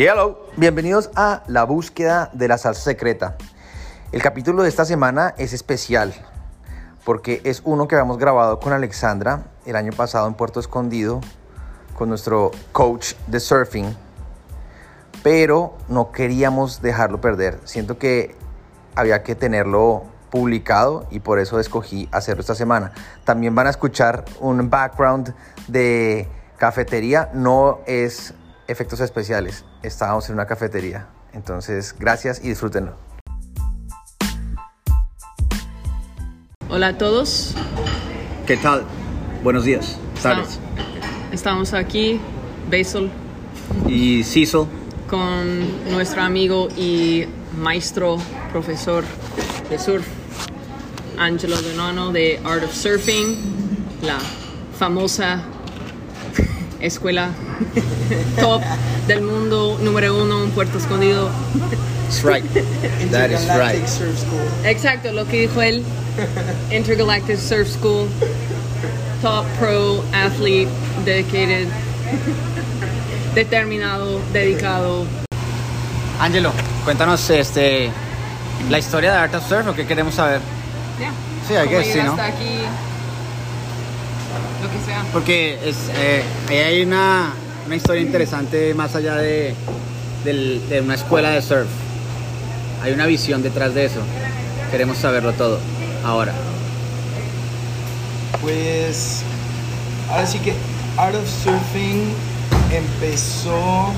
Hello, bienvenidos a La búsqueda de la salsa secreta. El capítulo de esta semana es especial porque es uno que habíamos grabado con Alexandra el año pasado en Puerto Escondido con nuestro coach de surfing, pero no queríamos dejarlo perder. Siento que había que tenerlo publicado y por eso escogí hacerlo esta semana. También van a escuchar un background de cafetería, no es efectos especiales, estábamos en una cafetería. Entonces, gracias y disfrútenlo. Hola a todos. ¿Qué tal? Buenos días. Tardes. Estamos aquí, Basil, Y Cecil. con nuestro amigo y maestro profesor de surf, Angelo Donano de Art of Surfing, la famosa escuela top del mundo, número uno en Puerto Escondido. That's right. That is right. Surf School. Exacto, lo que dijo él. Intergalactic Surf School. Top pro athlete, dedicated, determinado, dedicado. Angelo, cuéntanos este, la historia de Art of Surf, lo que queremos saber. Ya. Sí, I ¿Cómo guess, sí, ¿no? llegaste aquí? Lo que sea. Porque es, eh, ahí hay una, una historia interesante más allá de, de una escuela de surf. Hay una visión detrás de eso. Queremos saberlo todo ahora. Pues ahora sí que Art of Surfing empezó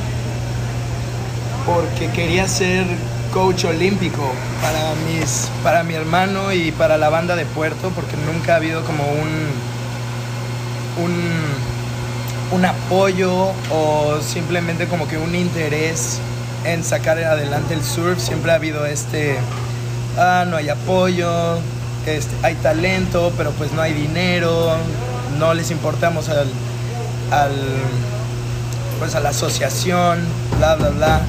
porque quería ser coach olímpico para mis para mi hermano y para la banda de Puerto porque nunca ha habido como un un un apoyo o simplemente como que un interés en sacar adelante el surf siempre ha habido este ah, no hay apoyo, este, hay talento, pero pues no hay dinero, no les importamos al, al pues a la asociación, bla bla bla.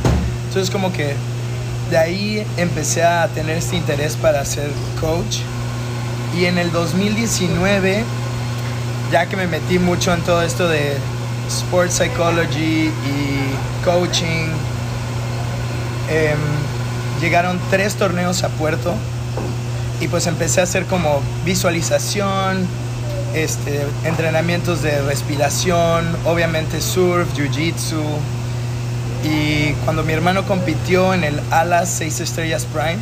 Entonces como que de ahí empecé a tener este interés para ser coach y en el 2019 ya que me metí mucho en todo esto de sports psychology y coaching em, llegaron tres torneos a Puerto y pues empecé a hacer como visualización, este, entrenamientos de respiración, obviamente surf, jiu-jitsu. Y cuando mi hermano compitió en el Alas 6 Estrellas Prime,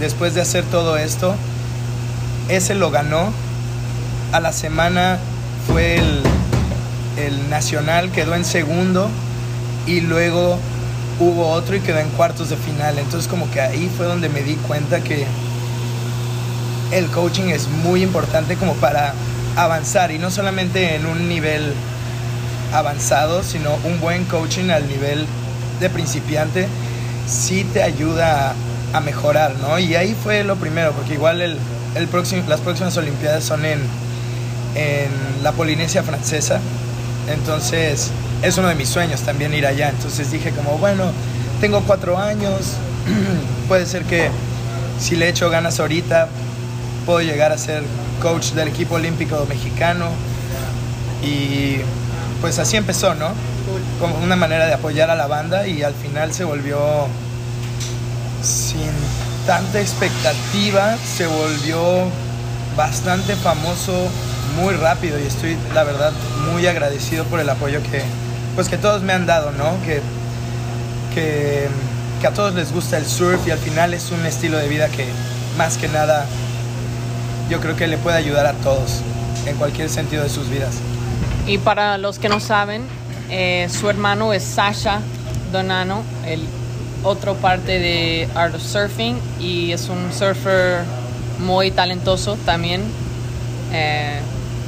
después de hacer todo esto, ese lo ganó. A la semana fue el, el nacional, quedó en segundo y luego hubo otro y quedó en cuartos de final. Entonces como que ahí fue donde me di cuenta que el coaching es muy importante como para avanzar y no solamente en un nivel avanzado, sino un buen coaching al nivel de principiante sí te ayuda a, mejorar, ¿no? Y ahí fue lo primero, porque igual el, el próximo, las próximas Olimpiadas son en, en la Polinesia Francesa, entonces es uno de mis sueños también ir allá, entonces dije como, bueno, tengo cuatro años, puede ser que si le echo ganas ahorita, puedo llegar a ser coach del equipo olímpico mexicano y pues así empezó, ¿no? Como una manera de apoyar a la banda y al final se volvió sin tanta expectativa, se volvió bastante famoso muy rápido y estoy la verdad muy agradecido por el apoyo que pues que todos me han dado, ¿no? Que, que, que a todos les gusta el surf y al final es un estilo de vida que más que nada yo creo que le puede ayudar a todos en cualquier sentido de sus vidas. Y para los que no saben, eh, su hermano es Sasha Donano, el otro parte de Art of Surfing y es un surfer muy talentoso también. Eh,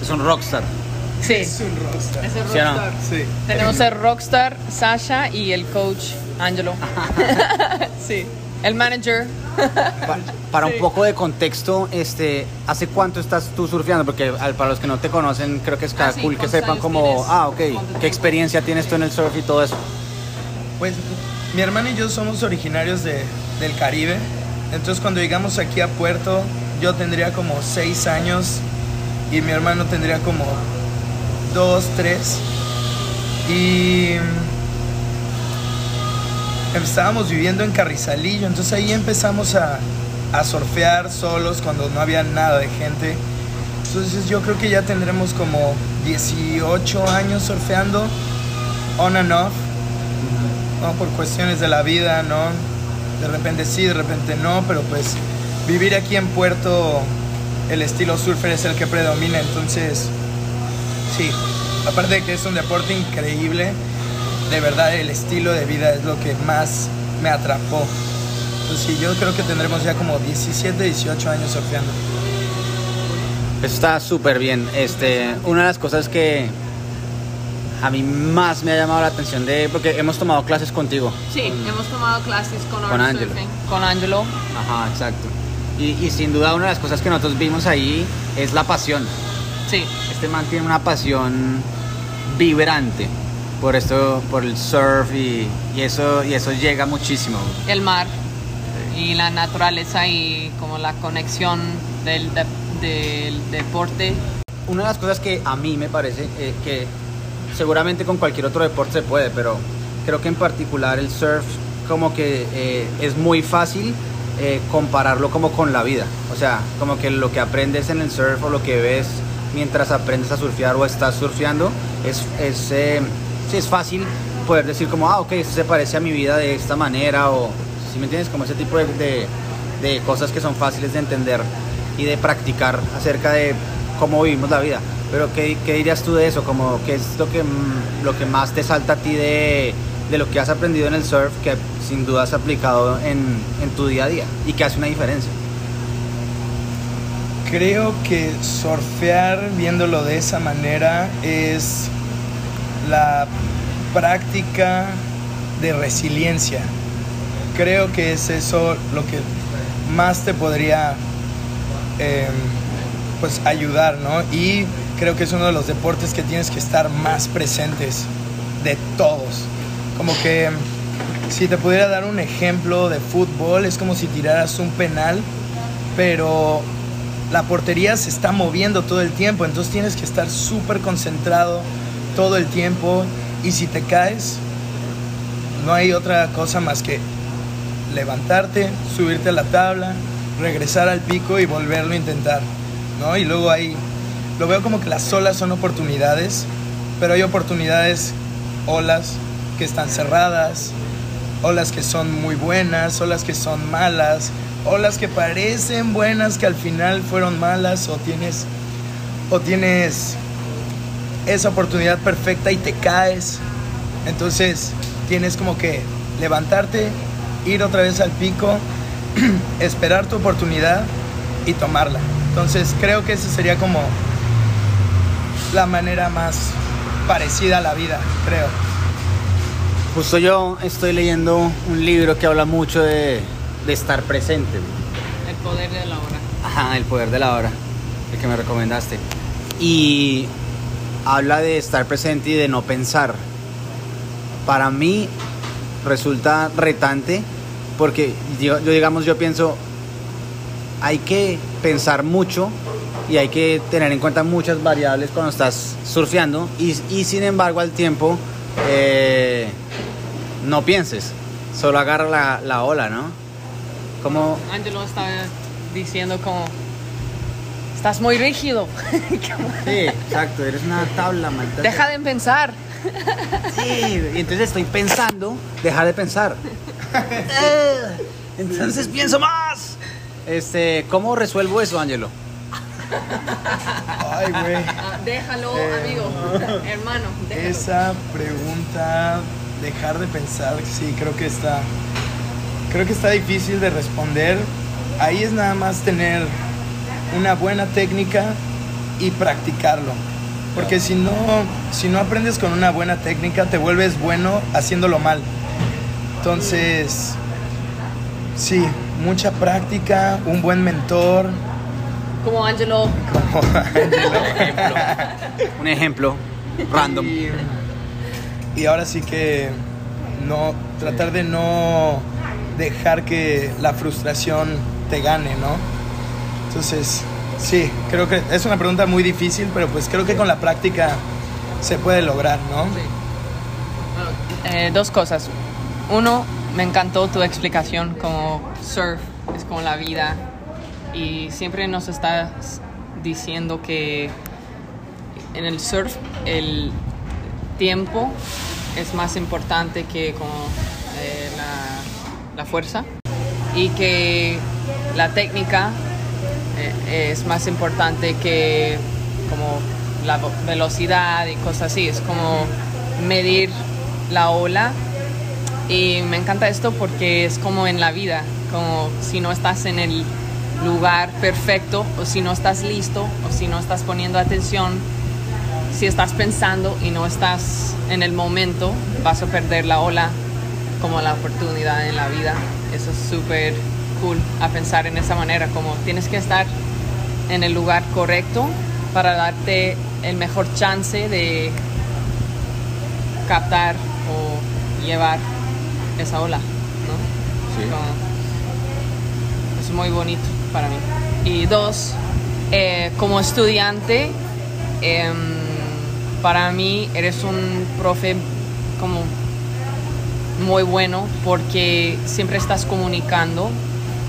Es un rockstar. sí, Es un rockstar. es el ¿Sí o no? rockstar. Sí. Tenemos el rockstar Sasha y el coach Angelo. sí, el manager. Pa- para Sí. un poco de contexto, este, ¿hace cuánto estás tú surfeando? Porque al- para los que no te conocen, creo que es Ah, sí, cool que ¿cuántos sepan como, ah, ok, ¿Cuánto qué experiencia tienes tú en el surf y todo eso. Pues mi hermano y yo somos originarios de, del Caribe. Entonces cuando llegamos aquí a Puerto, yo tendría como seis años y mi hermano tendría como dos, tres. Y estábamos viviendo en Carrizalillo, entonces ahí empezamos a, a surfear solos cuando no había nada de gente. Entonces yo creo que ya tendremos como 18 años surfeando, on and off, ¿no? por cuestiones de la vida, ¿no? De repente sí, de repente no, pero pues vivir aquí en Puerto, el estilo surfer es el que predomina, entonces sí, aparte de que es un deporte increíble, de verdad el estilo de vida es lo que más me atrapó. Entonces sí, yo creo que tendremos ya como 17, 18 años surfeando. Eso está súper bien. Este, una de las cosas que a mí más me ha llamado la atención de, porque hemos tomado clases contigo. Sí, hemos tomado clases con, Con Art Angelo. Surfing, Con Angelo. Ajá, exacto. Y, y sin duda una de las cosas que nosotros vimos ahí es la pasión. Sí, Este man tiene una pasión vibrante por esto, por el surf y, y eso, y eso llega muchísimo. el mar y la naturaleza y como la conexión del, de- del deporte. Una de las cosas que a mí me parece eh, que seguramente con cualquier otro deporte se puede, pero creo que en particular el surf como que eh, es muy fácil eh, compararlo como con la vida. O sea, como que lo que aprendes en el surf o lo que ves mientras aprendes a surfear o estás surfeando es, es, eh, es fácil poder decir como, ah, ok, esto se parece a mi vida de esta manera o, si me entiendes, como ese tipo de, de- cosas que son fáciles de entender y de practicar acerca de cómo vivimos la vida. Pero ¿qué, qué dirías tú de eso? Como, ¿Qué es que, mm, lo que más te salta a ti de, de lo que has aprendido en el surf que sin duda has aplicado en, en tu día a día y que hace una diferencia? Creo que surfear viéndolo de esa manera es la práctica de resiliencia. Creo que es eso lo que más te podría eh, pues ayudar, ¿no? Y creo que es uno de los deportes que tienes que estar más presentes de todos. Como que si te pudiera dar un ejemplo de fútbol, es como si tiraras un penal, pero la portería se está moviendo todo el tiempo, entonces tienes que estar súper concentrado todo el tiempo y si te caes, no hay otra cosa más que levantarte, subirte a la tabla, regresar al pico y volverlo a intentar, ¿no? Y luego ahí lo veo como que las olas son oportunidades, pero hay oportunidades, olas que están cerradas, olas que son muy buenas, olas que son malas, olas que parecen buenas que al final fueron malas o tienes o tienes esa oportunidad perfecta y te caes. Entonces, tienes como que levantarte, ir otra vez al pico, esperar tu oportunidad y tomarla. Entonces, creo que esa sería como la manera más parecida a la vida, creo. Justo yo estoy leyendo un libro que habla mucho de, de estar presente. El poder de la hora. Ajá, el poder de la hora, el que me recomendaste. Y habla de estar presente y de no pensar. Para mí resulta retante porque yo, yo, digamos, yo pienso, hay que pensar mucho y hay que tener en cuenta muchas variables cuando estás surfeando y, y sin embargo al tiempo eh, no pienses, solo agarra la, la ola, ¿no? Como Angelo estaba diciendo como, estás muy rígido. Sí, exacto, eres una tabla, maldita. Deja de pensar. Sí, y entonces estoy pensando, dejar de pensar. Entonces pienso más. Este, ¿cómo resuelvo eso, Angelo? Ay, güey. Ah, déjalo, Eh, amigo, hermano. Déjalo. Esa pregunta, dejar de pensar, sí, creo que está, creo que está difícil de responder. Ahí es nada más tener una buena técnica y practicarlo. Porque si no, si no aprendes con una buena técnica, te vuelves bueno haciéndolo mal. Entonces, sí, mucha práctica, un buen mentor. Como Angelo, Un ejemplo random. Y, y ahora sí que no tratar de no dejar que la frustración te gane, ¿no? Entonces, sí, creo que es una pregunta muy difícil, pero pues creo que con la práctica se puede lograr, ¿no? Eh, dos cosas. Uno, me encantó tu explicación como surf es como la vida y siempre nos estás diciendo que en el surf el tiempo es más importante que como eh, la, fuerza y que la técnica eh, es más importante que como la velocidad y cosas así. Es como medir la ola. Y me encanta esto porque es como en la vida, como si no estás en el lugar perfecto o si no estás listo o si no estás poniendo atención, si estás pensando y no estás en el momento, vas a perder la ola como la oportunidad en la vida. Eso es súper cool a pensar en esa manera, como tienes que estar en el lugar correcto para darte el mejor chance de captar o llevar esa ola, ¿no? Sí. Como- es muy bonito para mí. Y dos, eh, como estudiante, em, para mí eres un profe como muy bueno porque siempre estás comunicando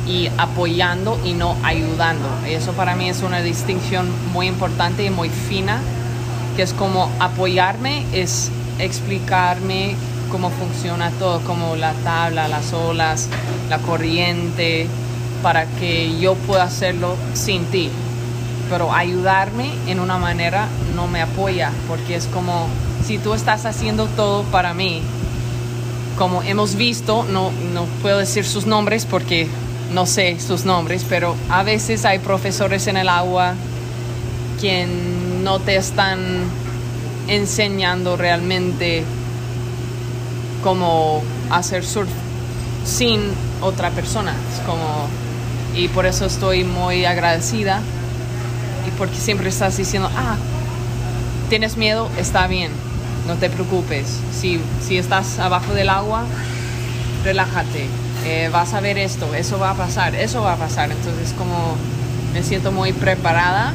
y apoyando y no ayudando. Eso para mí es una distinción muy importante y muy fina, que es como apoyarme, es explicarme cómo funciona todo, como la tabla, las olas, la corriente, para que yo pueda hacerlo sin ti. Pero ayudarme en una manera no me apoya, porque es como si tú estás haciendo todo para mí, como hemos visto, no, no puedo decir sus nombres porque no sé sus nombres, pero a veces hay profesores en el agua quien no te están enseñando realmente cómo hacer surf sin otra persona. Como, y por eso estoy muy agradecida porque siempre estás diciendo, ah, tienes miedo, está bien, no te preocupes. Si, si estás abajo del agua, relájate, eh, vas a ver esto, eso va a pasar, eso va a pasar. Entonces como me siento muy preparada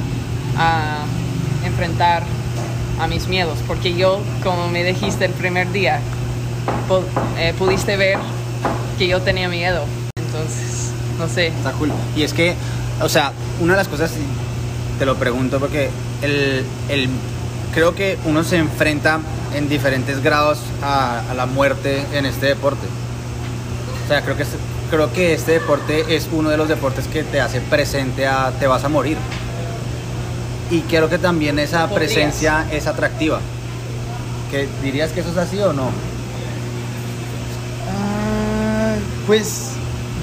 a enfrentar a mis miedos, porque yo, como me dijiste el primer día, eh, pudiste ver que yo tenía miedo. Entonces, no sé, Está cool. Y es que, o sea, una de las cosas, te lo pregunto porque el, el- creo que uno se enfrenta en diferentes grados a, a la muerte en este deporte. O sea, creo que, este, creo que este deporte es uno de los deportes que te hace presente a te vas a morir. Y creo que también esa Podrías. presencia es atractiva. ¿Que, ¿Dirías que eso es así o no? Ah, pues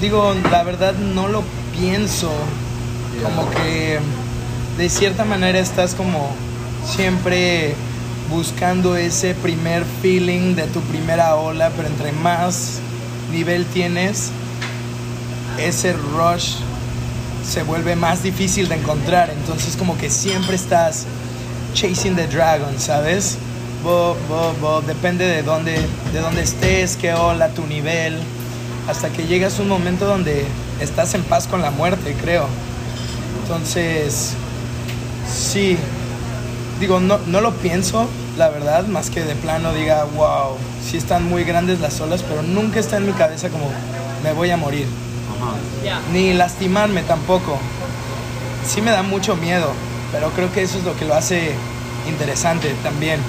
digo, la verdad no lo pienso. Como que de cierta manera estás como siempre buscando ese primer feeling de tu primera ola, pero entre más nivel tienes, ese rush se vuelve más difícil de encontrar. Entonces como que siempre estás chasing the dragon, ¿sabes? Bo, bo, bo, depende de dónde, de dónde estés, qué ola, tu nivel, hasta que llegas a un momento donde estás en paz con la muerte, creo. Entonces, sí, digo, no, no lo pienso, la verdad, más que de plano diga, wow, sí están muy grandes las olas, pero nunca está en mi cabeza como, me voy a morir. ya. Ni lastimarme tampoco. Sí me da mucho miedo, pero creo que eso es lo que lo hace interesante también.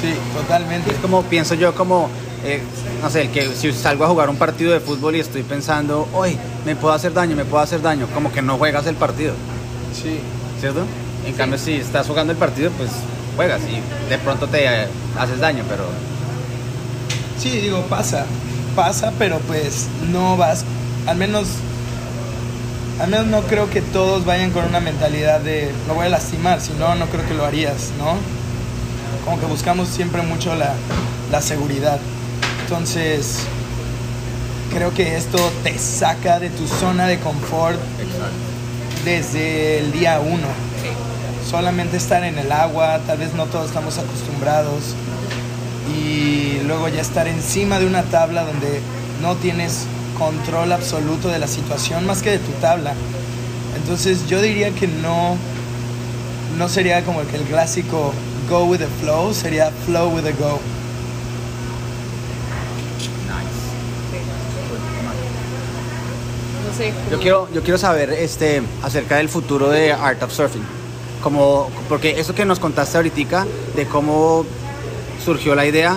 Sí, totalmente. Es como pienso yo como, eh, no sé, el que si salgo a jugar un partido de fútbol y estoy pensando, hoy me puedo hacer daño, me puedo hacer daño, como que no juegas el partido, Sí. ¿cierto? En cambio, si estás jugando el partido, pues juegas y de pronto te eh, haces daño, pero Sí, digo, pasa. Pasa, pero pues no vas. Al menos. Al menos no creo que todos vayan con una mentalidad de lo voy a lastimar, si no, no creo que lo harías, ¿no? Como que buscamos siempre mucho la, la seguridad. Entonces, creo que esto te saca de tu zona de confort desde el día uno. Solamente estar en el agua, tal vez no todos estamos acostumbrados. Y luego ya estar encima de una tabla donde no tienes control absoluto de la situación más que de tu tabla. Entonces yo diría que no, no sería como que el clásico go with the flow, sería flow with the go. Sé. Yo quiero, yo quiero saber este, acerca del futuro de Art of Surfing. Como, porque eso que nos contaste ahorita de cómo surgió la idea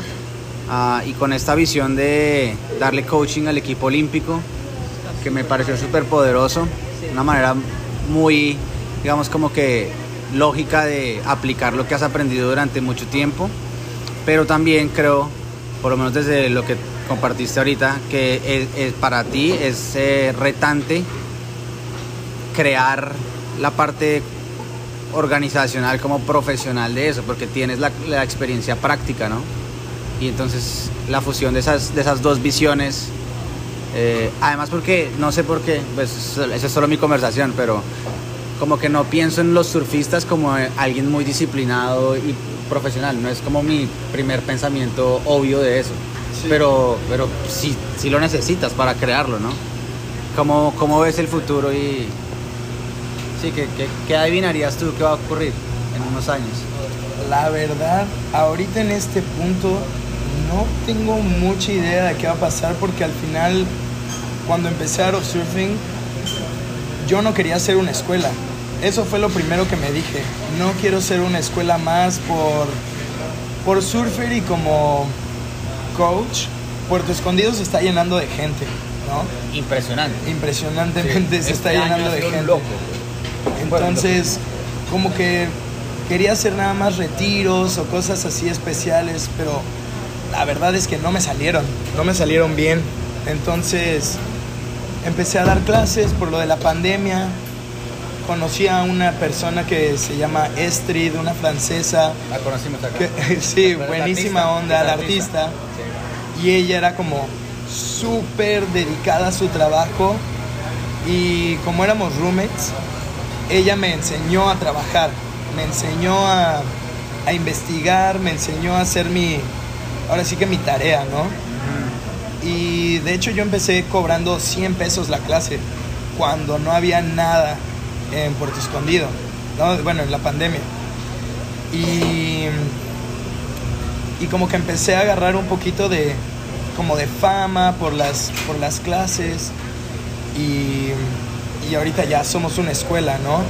ah, y con esta visión de darle coaching al equipo olímpico, que me pareció súper poderoso, una manera muy, digamos, como que lógica de aplicar lo que has aprendido durante mucho tiempo, pero también creo, por lo menos desde lo que compartiste ahorita, que es- es- para ti es eh, retante crear la parte organizacional como profesional de eso, porque tienes la, la experiencia práctica, ¿no? Y entonces la fusión de esas, de esas dos visiones, eh, además porque, no sé por qué, pues eso es solo mi conversación, pero como que no pienso en los surfistas como eh, alguien muy disciplinado y profesional, no es como mi primer pensamiento obvio de eso, Sí. pero, pero sí, sí lo necesitas para crearlo, ¿no? ¿Cómo, cómo ves el futuro y sí, ¿qué, qué, qué adivinarías tú que va a ocurrir en unos años? La verdad, ahorita en este punto no tengo mucha idea de qué va a pasar porque al final, cuando empecé of Surfing, yo no quería ser una escuela. Eso fue lo primero que me dije. No quiero ser una escuela más por, por surfer y como coach. Puerto Escondido se está llenando de gente, ¿no? Impresionante. Impresionantemente se Este está llenando de gente. Entonces, como que quería hacer nada más retiros o cosas así especiales, pero la verdad es que no me salieron, no me salieron bien. Entonces, empecé a dar clases por lo de la pandemia. Conocí a una persona que se llama Estrid, una francesa. La conocimos acá. que- sí, buenísima artista, onda, la artista. artista. Y ella era como súper dedicada a su trabajo. Y como éramos roommates, ella me enseñó a trabajar, me enseñó a, a investigar, me enseñó a hacer mi, ahora sí que mi tarea, ¿no? Y de hecho yo empecé cobrando 100 pesos la clase cuando no había nada en Puerto Escondido, ¿no? bueno, en la pandemia. Y, y como que empecé a agarrar un poquito de, como de fama por las, por las clases y, y ahorita ya somos una escuela, ¿no?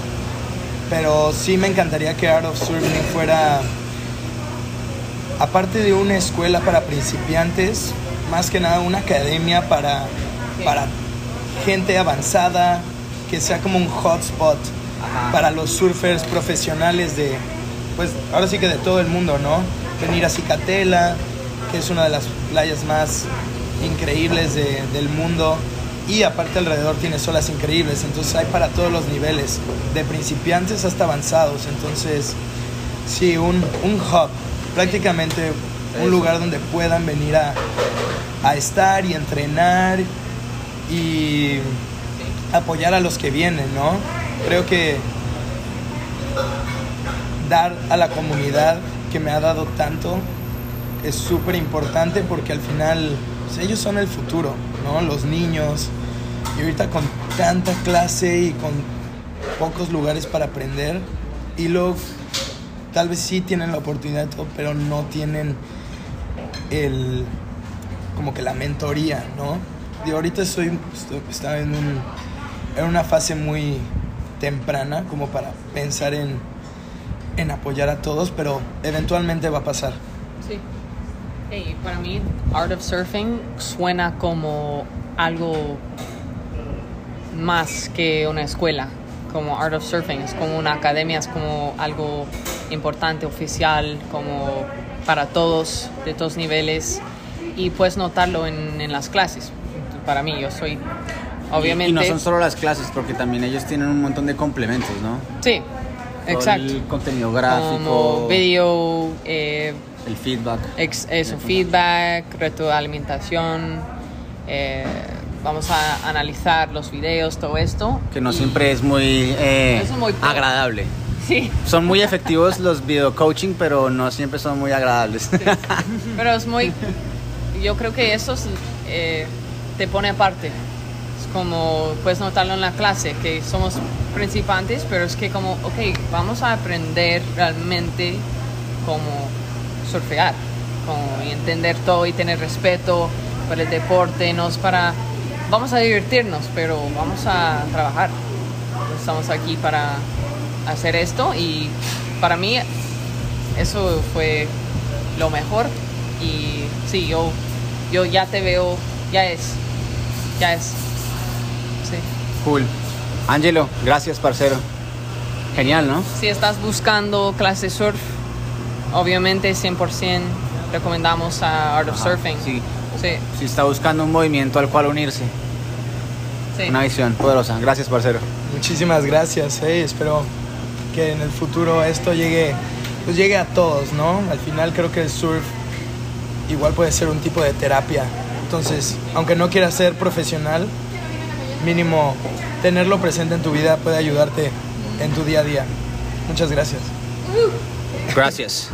Pero sí me encantaría que Art of Surfing fuera, aparte de una escuela para principiantes, más que nada una academia para, para gente avanzada, que sea como un hotspot para los surfers profesionales de, pues ahora sí que de todo el mundo, ¿no? Venir a Cicatela, que es una de las playas más increíbles de- del mundo. Y aparte alrededor tiene olas increíbles, entonces hay para todos los niveles, de principiantes hasta avanzados. Entonces, sí, un, un hub, prácticamente un lugar donde puedan venir a, a estar y entrenar y apoyar a los que vienen, ¿no? Creo que dar a la comunidad que me ha dado tanto es súper importante porque al final pues, ellos son el futuro, ¿no? Los niños. Y ahorita con tanta clase y con pocos lugares para aprender, y luego tal vez sí tienen la oportunidad pero no tienen el como que la mentoría, ¿no? Y ahorita estoy, estoy estaba en, un, en una fase muy temprana como para pensar en, en apoyar a todos, pero eventualmente va a pasar. Sí. Hey, para mí, Art of Surfing suena como algo más que una escuela. Como Art of Surfing, es como una academia, es como algo importante, oficial, como para todos, de todos niveles. Y puedes notarlo en, en las clases. Para mí, yo soy, obviamente. Y, y no son solo las clases, porque también ellos tienen un montón de complementos, ¿no? Sí, Todo exacto. El contenido gráfico, Como video, eh, el feedback. ex- eso, feedback, retroalimentación. eh, vamos a analizar los videos, todo esto. Que no siempre es muy, eh, es muy agradable. Sí, Son muy efectivos los video coaching, pero no siempre son muy agradables. pero es muy. Yo creo que eso es, eh, te pone aparte. Como puedes notarlo en la clase, que somos principiantes, pero es que, como, ok, vamos a aprender realmente cómo surfear como, entender todo y tener respeto por el deporte, no es para vamos a divertirnos, pero vamos a trabajar. Estamos aquí para hacer esto y para mí eso fue lo mejor y sí, yo, yo ya te veo, ya es, ya es. Cool. Angelo, gracias, parcero. Genial, ¿no? Si estás buscando clase surf, obviamente 100% recomendamos a Art of Ajá, Surfing. sí. Sí, Si está buscando un movimiento al cual unirse, sí. una visión poderosa. Gracias, parcero. Muchísimas gracias, eh, espero que en el futuro esto llegue, pues llegue a todos, ¿no? Al final creo que el surf igual puede ser un tipo de terapia. Entonces, aunque no quieras ser profesional, mínimo tenerlo presente en tu vida puede ayudarte en tu día a día. Muchas gracias. Gracias.